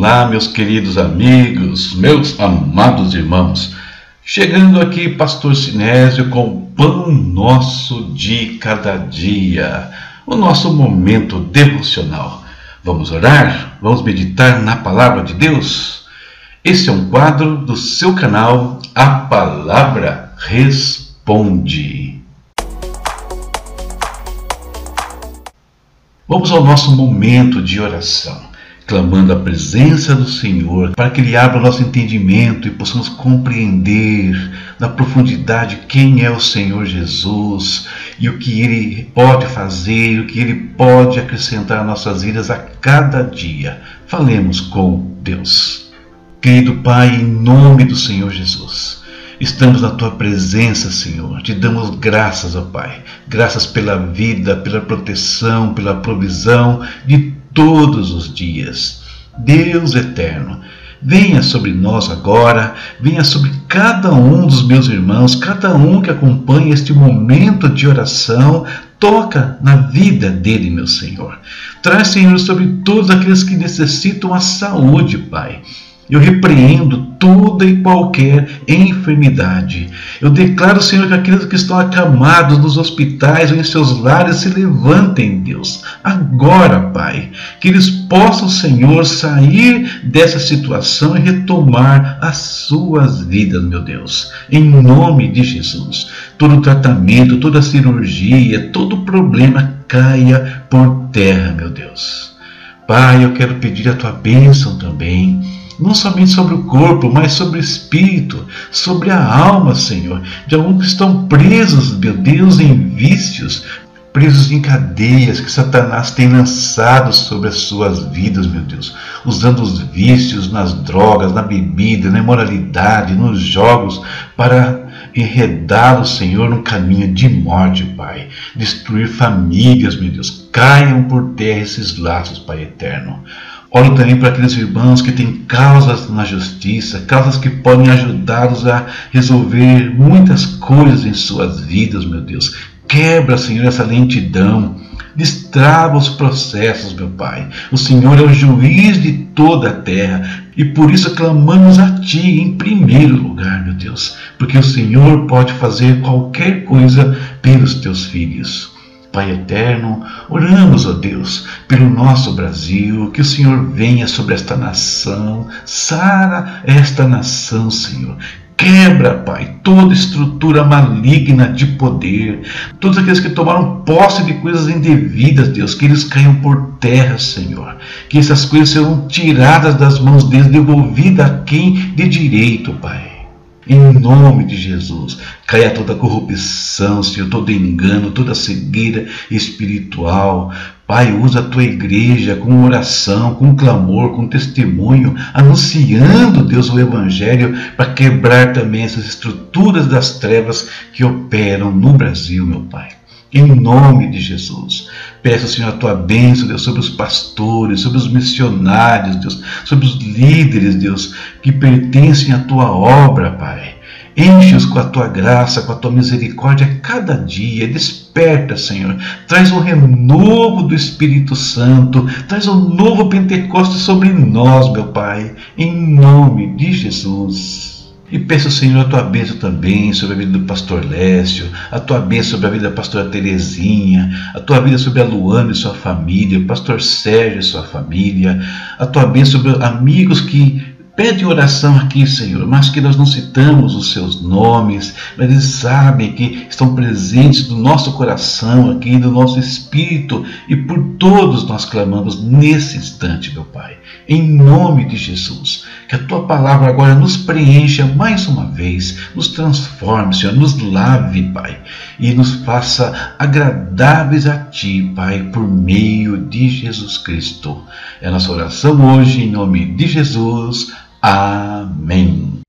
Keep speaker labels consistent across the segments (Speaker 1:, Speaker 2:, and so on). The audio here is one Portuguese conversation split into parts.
Speaker 1: Olá, meus queridos amigos, meus amados irmãos. Chegando aqui, Pastor Sinésio, com o pão nosso de cada dia, o nosso momento devocional. Vamos orar? Vamos meditar na palavra de Deus? Esse é um quadro do seu canal A Palavra Responde. Vamos ao nosso momento de oração clamando a presença do Senhor, para que Ele abra o nosso entendimento e possamos compreender na profundidade quem é o Senhor Jesus e o que Ele pode fazer, o que Ele pode acrescentar às nossas vidas a cada dia. Falemos com Deus. Querido Pai, em nome do Senhor Jesus. Estamos na tua presença, Senhor. Te damos graças, ó Pai. Graças pela vida, pela proteção, pela provisão de todos os dias. Deus eterno, venha sobre nós agora, venha sobre cada um dos meus irmãos, cada um que acompanha este momento de oração, toca na vida dele, meu Senhor. Traz, Senhor, sobre todos aqueles que necessitam a saúde, Pai. Eu repreendo toda e qualquer enfermidade. Eu declaro, Senhor, que aqueles que estão acamados nos hospitais ou em seus lares se levantem, Deus, agora, Pai. Que eles possam, Senhor, sair dessa situação e retomar as suas vidas, meu Deus. Em nome de Jesus. Todo tratamento, toda cirurgia, todo problema caia por terra, meu Deus. Pai, eu quero pedir a tua bênção também não somente sobre o corpo, mas sobre o espírito, sobre a alma, Senhor, de alguns que estão presos, meu Deus, em vícios, presos em cadeias que Satanás tem lançado sobre as suas vidas, meu Deus, usando os vícios nas drogas, na bebida, na imoralidade, nos jogos, para enredá-los, Senhor, no caminho de morte, Pai. Destruir famílias, meu Deus. Caiam por terra esses laços, Pai eterno. Oro também para aqueles irmãos que têm causas na justiça, causas que podem ajudá-los a resolver muitas coisas em suas vidas, meu Deus. Quebra, Senhor, essa lentidão. Destrava os processos, meu Pai. O Senhor é o juiz de toda a terra e por isso clamamos a Ti em primeiro lugar, meu Deus, porque o Senhor pode fazer qualquer coisa pelos Teus filhos. Pai eterno, oramos, ó Deus, pelo nosso Brasil, que o Senhor venha sobre esta nação, sara esta nação, Senhor. Quebra, Pai, toda estrutura maligna de poder, todos aqueles que tomaram posse de coisas indevidas, Deus, que eles caiam por terra, Senhor. Que essas coisas sejam tiradas das mãos deles, devolvidas a quem de direito, Pai. Em nome de Jesus, caia toda corrupção, Senhor, todo engano, toda cegueira espiritual. Pai, usa a tua igreja com oração, com clamor, com testemunho, anunciando, Deus, o Evangelho, para quebrar também essas estruturas das trevas que operam no Brasil, meu Pai. Em nome de Jesus. Peço, Senhor, a tua bênção, Deus, sobre os pastores, sobre os missionários, Deus, sobre os líderes, Deus, que pertencem à tua obra, Pai. Enche-os com a tua graça, com a tua misericórdia a cada dia. Desperta, Senhor. Traz um renovo do Espírito Santo. Traz um novo Pentecoste sobre nós, meu Pai. Em nome de Jesus. E peço, Senhor, a tua bênção também sobre a vida do pastor Lécio, a tua bênção sobre a vida da pastora Terezinha, a tua vida sobre a Luana e sua família, o pastor Sérgio e sua família, a tua bênção sobre amigos que Pede oração aqui, Senhor, mas que nós não citamos os seus nomes, mas eles sabem que estão presentes no nosso coração aqui, no nosso espírito, e por todos nós clamamos nesse instante, meu Pai, em nome de Jesus. Que a tua palavra agora nos preencha mais uma vez, nos transforme, Senhor, nos lave, Pai, e nos faça agradáveis a Ti, Pai, por meio de Jesus Cristo. É a nossa oração hoje, em nome de Jesus. Amém.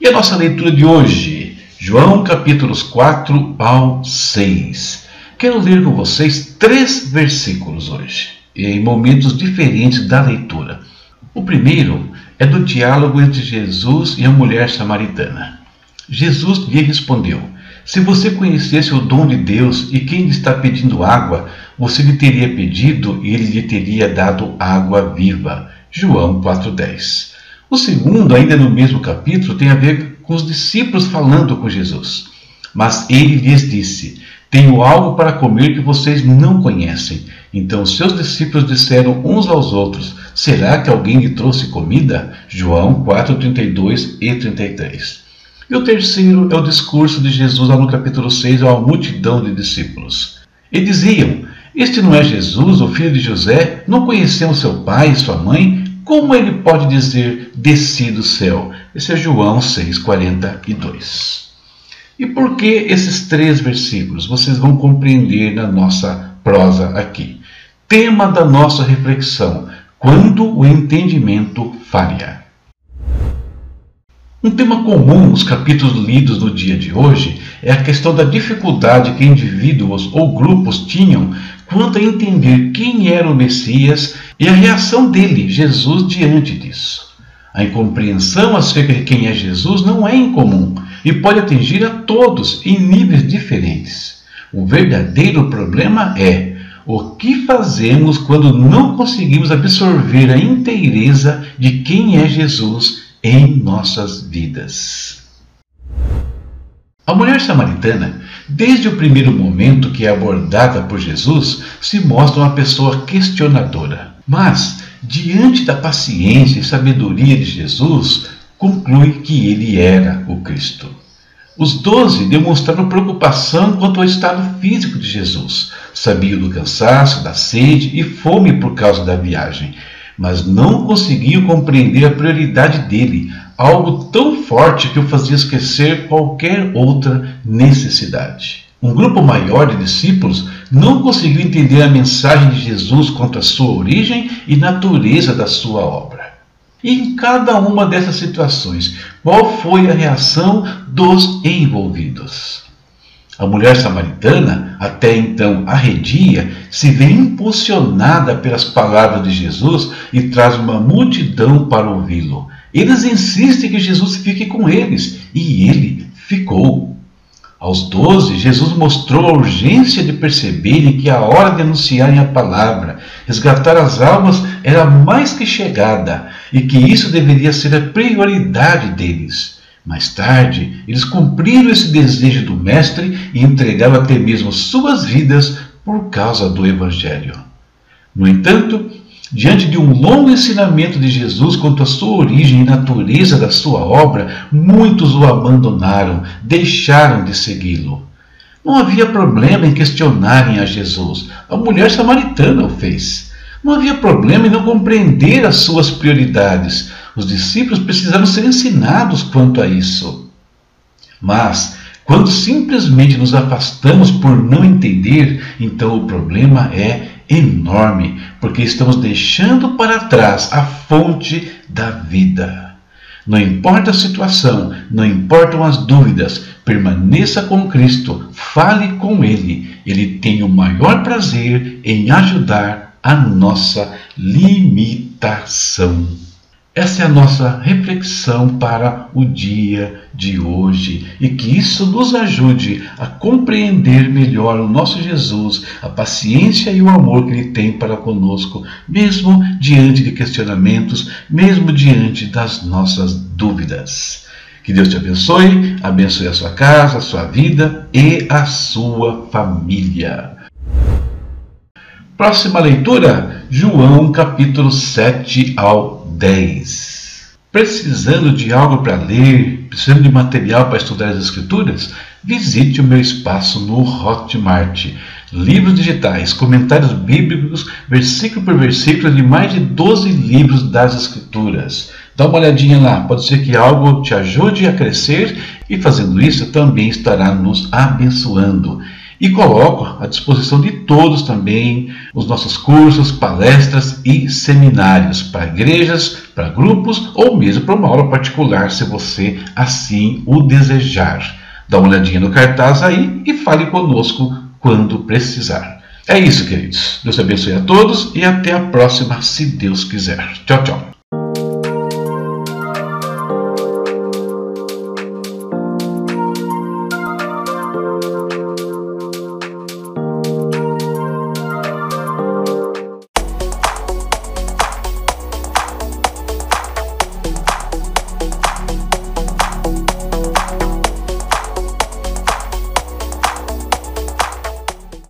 Speaker 1: E a nossa leitura de hoje, João capítulos 4 ao 6. Quero ler com vocês três versículos hoje, em momentos diferentes da leitura. O primeiro é do diálogo entre Jesus e a mulher samaritana. Jesus lhe respondeu: Se você conhecesse o dom de Deus e quem lhe está pedindo água, você lhe teria pedido e ele lhe teria dado água viva. João 4,10. O segundo, ainda no mesmo capítulo, tem a ver com os discípulos falando com Jesus. Mas ele lhes disse: Tenho algo para comer que vocês não conhecem. Então seus discípulos disseram uns aos outros: Será que alguém lhe trouxe comida? João 4, 32 e 33. E o terceiro é o discurso de Jesus lá no capítulo 6 à multidão de discípulos. E diziam: Este não é Jesus, o filho de José? Não conhecemos seu pai e sua mãe? Como ele pode dizer: Desci do céu? Esse é João 6,42. E por que esses três versículos? Vocês vão compreender na nossa prosa aqui. Tema da nossa reflexão: quando o entendimento falha. Um tema comum nos capítulos lidos no dia de hoje é a questão da dificuldade que indivíduos ou grupos tinham quanto a entender quem era o Messias e a reação dele, Jesus, diante disso. A incompreensão acerca de quem é Jesus não é incomum e pode atingir a todos em níveis diferentes. O verdadeiro problema é o que fazemos quando não conseguimos absorver a inteireza de quem é Jesus em nossas vidas? A mulher samaritana, desde o primeiro momento que é abordada por Jesus, se mostra uma pessoa questionadora. Mas, diante da paciência e sabedoria de Jesus, conclui que ele era o Cristo. Os doze demonstraram preocupação quanto ao estado físico de Jesus. Sabiam do cansaço, da sede e fome por causa da viagem, mas não conseguiam compreender a prioridade dele, algo tão forte que o fazia esquecer qualquer outra necessidade. Um grupo maior de discípulos não conseguiu entender a mensagem de Jesus quanto à sua origem e natureza da sua obra. E em cada uma dessas situações, qual foi a reação dos envolvidos? A mulher samaritana, até então arredia, se vê impulsionada pelas palavras de Jesus e traz uma multidão para ouvi-lo. Eles insistem que Jesus fique com eles e ele ficou. Aos doze, Jesus mostrou a urgência de perceberem que a hora de anunciarem a palavra, resgatar as almas, era mais que chegada e que isso deveria ser a prioridade deles. Mais tarde, eles cumpriram esse desejo do Mestre e entregaram até mesmo suas vidas por causa do Evangelho. No entanto, Diante de um longo ensinamento de Jesus quanto à sua origem e natureza da sua obra, muitos o abandonaram, deixaram de segui-lo. Não havia problema em questionarem a Jesus. A mulher samaritana o fez. Não havia problema em não compreender as suas prioridades. Os discípulos precisaram ser ensinados quanto a isso. Mas, quando simplesmente nos afastamos por não entender, então o problema é enorme, porque estamos deixando para trás a fonte da vida. Não importa a situação, não importam as dúvidas, permaneça com Cristo, fale com Ele. Ele tem o maior prazer em ajudar a nossa limitação. Essa é a nossa reflexão para o dia de hoje e que isso nos ajude a compreender melhor o nosso Jesus, a paciência e o amor que Ele tem para conosco, mesmo diante de questionamentos, mesmo diante das nossas dúvidas. Que Deus te abençoe, abençoe a sua casa, a sua vida e a sua família. Próxima leitura, João capítulo 7 ao 10. Precisando de algo para ler, precisando de material para estudar as Escrituras? Visite o meu espaço no Hotmart. Livros digitais, comentários bíblicos, versículo por versículo, de mais de 12 livros das Escrituras. Dá uma olhadinha lá, pode ser que algo te ajude a crescer e fazendo isso também estará nos abençoando. E coloco à disposição de todos também os nossos cursos, palestras e seminários para igrejas, para grupos ou mesmo para uma aula particular, se você assim o desejar. Dá uma olhadinha no cartaz aí e fale conosco quando precisar. É isso, queridos. Deus abençoe a todos e até a próxima, se Deus quiser. Tchau, tchau.